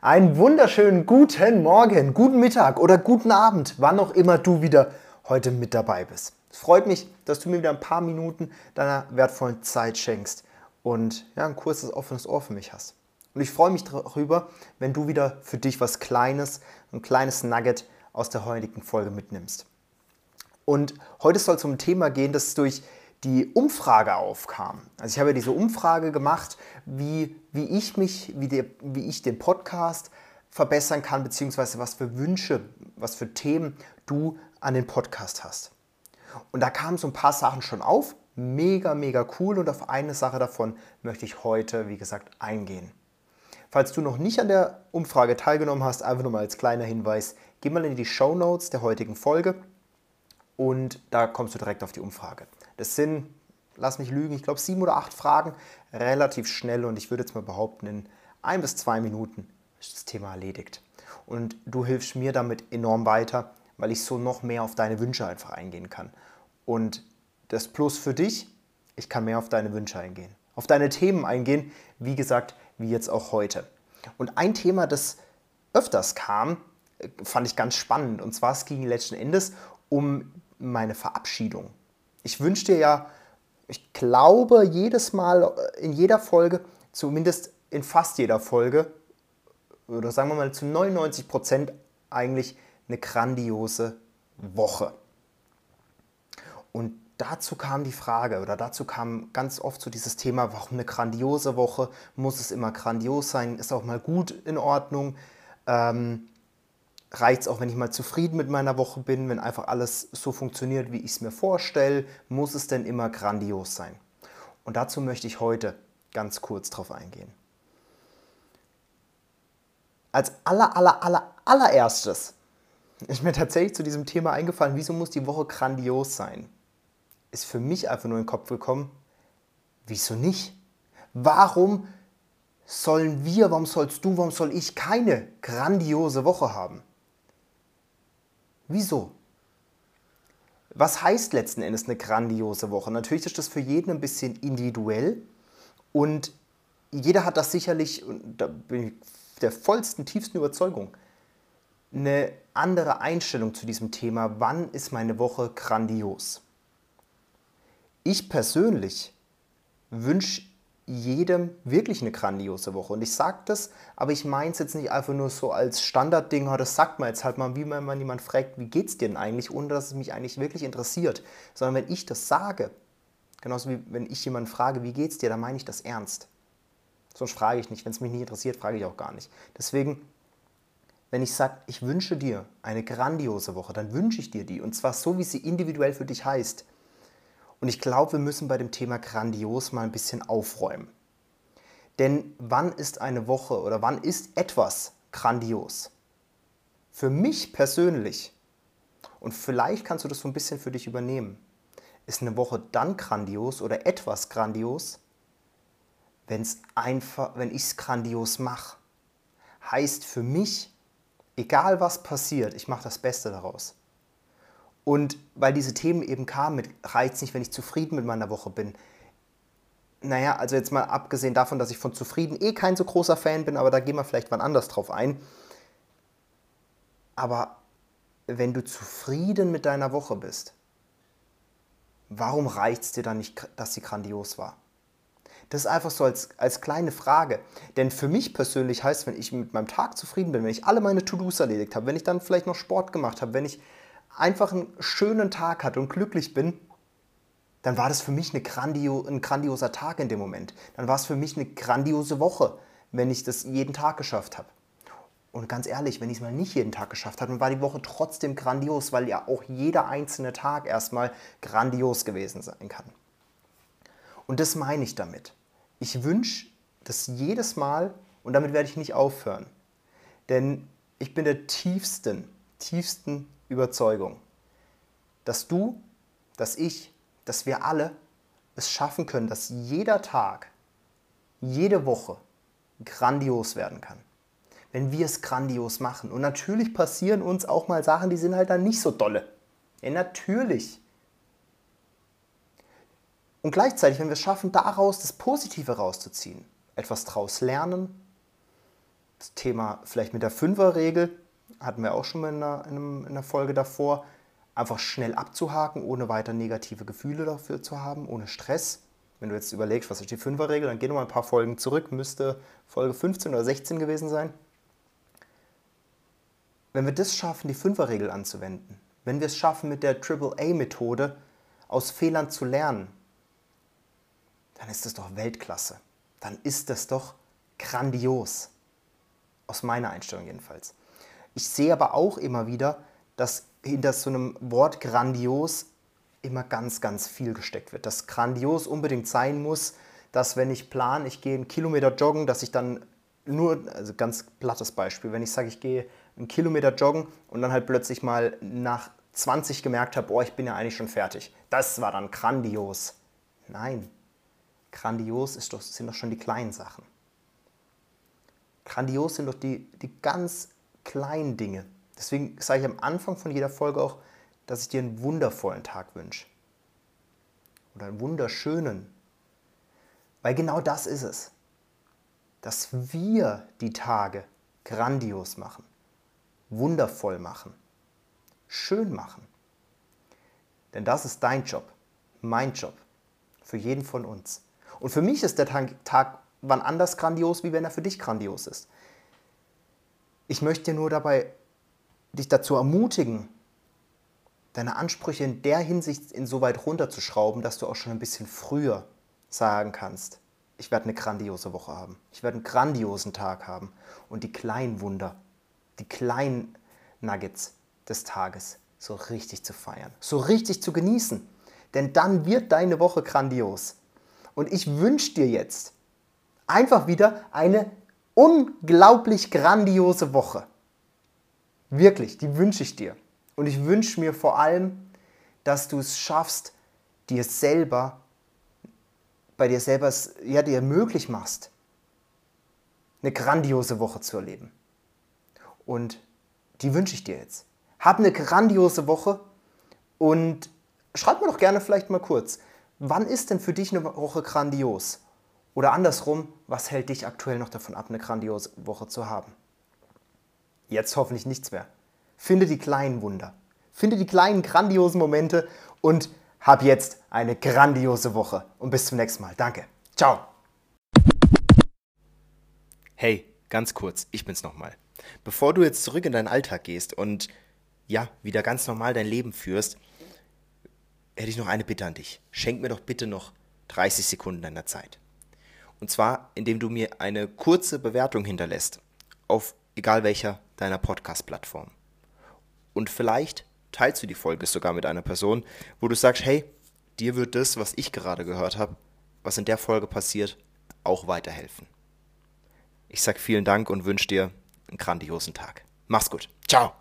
Einen wunderschönen guten Morgen, guten Mittag oder guten Abend, wann auch immer du wieder heute mit dabei bist. Es freut mich, dass du mir wieder ein paar Minuten deiner wertvollen Zeit schenkst und ja, ein kurzes offenes Ohr für mich hast. Und ich freue mich darüber, wenn du wieder für dich was Kleines, ein kleines Nugget aus der heutigen Folge mitnimmst. Und heute soll es um ein Thema gehen, das durch die Umfrage aufkam. Also ich habe diese Umfrage gemacht, wie, wie ich mich, wie, der, wie ich den Podcast verbessern kann, beziehungsweise was für Wünsche, was für Themen du an den Podcast hast. Und da kamen so ein paar Sachen schon auf. Mega, mega cool. Und auf eine Sache davon möchte ich heute, wie gesagt, eingehen. Falls du noch nicht an der Umfrage teilgenommen hast, einfach nur mal als kleiner Hinweis, geh mal in die Show Notes der heutigen Folge und da kommst du direkt auf die Umfrage. Das sind, lass mich lügen, ich glaube sieben oder acht Fragen, relativ schnell und ich würde jetzt mal behaupten, in ein bis zwei Minuten ist das Thema erledigt. Und du hilfst mir damit enorm weiter, weil ich so noch mehr auf deine Wünsche einfach eingehen kann. Und das Plus für dich, ich kann mehr auf deine Wünsche eingehen, auf deine Themen eingehen, wie gesagt, wie jetzt auch heute. Und ein Thema, das öfters kam, fand ich ganz spannend. Und zwar es ging letzten Endes um meine Verabschiedung. Ich wünsche dir ja, ich glaube, jedes Mal äh, in jeder Folge, zumindest in fast jeder Folge, oder sagen wir mal zu 99 Prozent eigentlich eine grandiose Woche. Und dazu kam die Frage, oder dazu kam ganz oft so dieses Thema, warum eine grandiose Woche? Muss es immer grandios sein? Ist auch mal gut in Ordnung? Ähm, reicht es auch, wenn ich mal zufrieden mit meiner Woche bin, wenn einfach alles so funktioniert, wie ich es mir vorstelle? Muss es denn immer grandios sein? Und dazu möchte ich heute ganz kurz drauf eingehen. Als aller, aller, aller, allererstes ist mir tatsächlich zu diesem Thema eingefallen, wieso muss die Woche grandios sein? Ist für mich einfach nur in den Kopf gekommen, wieso nicht? Warum sollen wir, warum sollst du, warum soll ich keine grandiose Woche haben? Wieso? Was heißt letzten Endes eine grandiose Woche? Natürlich ist das für jeden ein bisschen individuell und jeder hat das sicherlich, und da bin ich der vollsten, tiefsten Überzeugung, eine andere Einstellung zu diesem Thema. Wann ist meine Woche grandios? Ich persönlich wünsche jedem wirklich eine grandiose Woche. Und ich sage das, aber ich meine es jetzt nicht einfach nur so als Standardding, das sagt man jetzt halt mal, wie man, man jemand fragt, wie geht's dir denn eigentlich, ohne dass es mich eigentlich wirklich interessiert. Sondern wenn ich das sage, genauso wie wenn ich jemanden frage, wie geht's dir, dann meine ich das ernst. Sonst frage ich nicht. Wenn es mich nicht interessiert, frage ich auch gar nicht. Deswegen, wenn ich sage, ich wünsche dir eine grandiose Woche, dann wünsche ich dir die. Und zwar so, wie sie individuell für dich heißt. Und ich glaube, wir müssen bei dem Thema grandios mal ein bisschen aufräumen. Denn wann ist eine Woche oder wann ist etwas grandios? Für mich persönlich, und vielleicht kannst du das so ein bisschen für dich übernehmen, ist eine Woche dann grandios oder etwas grandios, wenn's einfach, wenn ich es grandios mache. Heißt für mich, egal was passiert, ich mache das Beste daraus. Und weil diese Themen eben kamen reicht nicht, wenn ich zufrieden mit meiner Woche bin. Naja, also jetzt mal abgesehen davon, dass ich von zufrieden eh kein so großer Fan bin, aber da gehen wir vielleicht wann anders drauf ein. Aber wenn du zufrieden mit deiner Woche bist, warum reicht es dir dann nicht, dass sie grandios war? Das ist einfach so als, als kleine Frage. Denn für mich persönlich heißt, wenn ich mit meinem Tag zufrieden bin, wenn ich alle meine To-Dos erledigt habe, wenn ich dann vielleicht noch Sport gemacht habe, wenn ich einfach einen schönen Tag hatte und glücklich bin, dann war das für mich eine grandio ein grandioser Tag in dem Moment. Dann war es für mich eine grandiose Woche, wenn ich das jeden Tag geschafft habe. Und ganz ehrlich, wenn ich es mal nicht jeden Tag geschafft habe, dann war die Woche trotzdem grandios, weil ja auch jeder einzelne Tag erstmal grandios gewesen sein kann. Und das meine ich damit. Ich wünsche das jedes Mal, und damit werde ich nicht aufhören, denn ich bin der tiefsten, tiefsten Überzeugung, dass du, dass ich, dass wir alle es schaffen können, dass jeder Tag, jede Woche grandios werden kann. Wenn wir es grandios machen. Und natürlich passieren uns auch mal Sachen, die sind halt dann nicht so dolle. Ja, natürlich. Und gleichzeitig, wenn wir es schaffen, daraus das Positive rauszuziehen, etwas daraus lernen, Das Thema vielleicht mit der Fünferregel hatten wir auch schon mal in einer, in einer Folge davor. Einfach schnell abzuhaken, ohne weiter negative Gefühle dafür zu haben, ohne Stress. Wenn du jetzt überlegst, was ist die Fünferregel, dann geh nochmal ein paar Folgen zurück, müsste Folge 15 oder 16 gewesen sein. Wenn wir das schaffen, die Fünferregel anzuwenden, wenn wir es schaffen, mit der AAA-Methode aus Fehlern zu lernen, dann ist das doch Weltklasse. Dann ist das doch grandios. Aus meiner Einstellung jedenfalls. Ich sehe aber auch immer wieder, dass hinter so einem Wort grandios immer ganz, ganz viel gesteckt wird. Dass grandios unbedingt sein muss, dass wenn ich plane, ich gehe einen Kilometer joggen, dass ich dann nur, also ganz plattes Beispiel, wenn ich sage, ich gehe einen Kilometer joggen und dann halt plötzlich mal nach 20 gemerkt habe, boah, ich bin ja eigentlich schon fertig. Das war dann grandios. Nein, grandios ist doch, sind doch schon die kleinen Sachen. Grandios sind doch die, die ganz kleinen Dinge. Deswegen sage ich am Anfang von jeder Folge auch, dass ich dir einen wundervollen Tag wünsche. Oder einen wunderschönen. Weil genau das ist es. Dass wir die Tage grandios machen, wundervoll machen, schön machen. Denn das ist dein Job, mein Job, für jeden von uns. Und für mich ist der Tag wann anders grandios, wie wenn er für dich grandios ist. Ich möchte dir nur dabei dich dazu ermutigen, deine Ansprüche in der Hinsicht insoweit runterzuschrauben, dass du auch schon ein bisschen früher sagen kannst, ich werde eine grandiose Woche haben. Ich werde einen grandiosen Tag haben. Und die kleinen Wunder, die kleinen Nuggets des Tages so richtig zu feiern, so richtig zu genießen. Denn dann wird deine Woche grandios. Und ich wünsche dir jetzt einfach wieder eine unglaublich grandiose Woche. Wirklich, die wünsche ich dir. Und ich wünsche mir vor allem, dass du es schaffst, dir selber, bei dir selber ja, dir möglich machst, eine grandiose Woche zu erleben. Und die wünsche ich dir jetzt. Hab eine grandiose Woche und schreib mir doch gerne vielleicht mal kurz, wann ist denn für dich eine Woche grandios? Oder andersrum, was hält dich aktuell noch davon ab, eine grandiose Woche zu haben? Jetzt hoffentlich nichts mehr. Finde die kleinen Wunder. Finde die kleinen grandiosen Momente und hab jetzt eine grandiose Woche. Und bis zum nächsten Mal. Danke. Ciao. Hey, ganz kurz, ich bin's nochmal. Bevor du jetzt zurück in deinen Alltag gehst und ja, wieder ganz normal dein Leben führst, hätte ich noch eine Bitte an dich. Schenk mir doch bitte noch 30 Sekunden deiner Zeit. Und zwar, indem du mir eine kurze Bewertung hinterlässt auf egal welcher deiner Podcast-Plattform. Und vielleicht teilst du die Folge sogar mit einer Person, wo du sagst, hey, dir wird das, was ich gerade gehört habe, was in der Folge passiert, auch weiterhelfen. Ich sage vielen Dank und wünsche dir einen grandiosen Tag. Mach's gut. Ciao.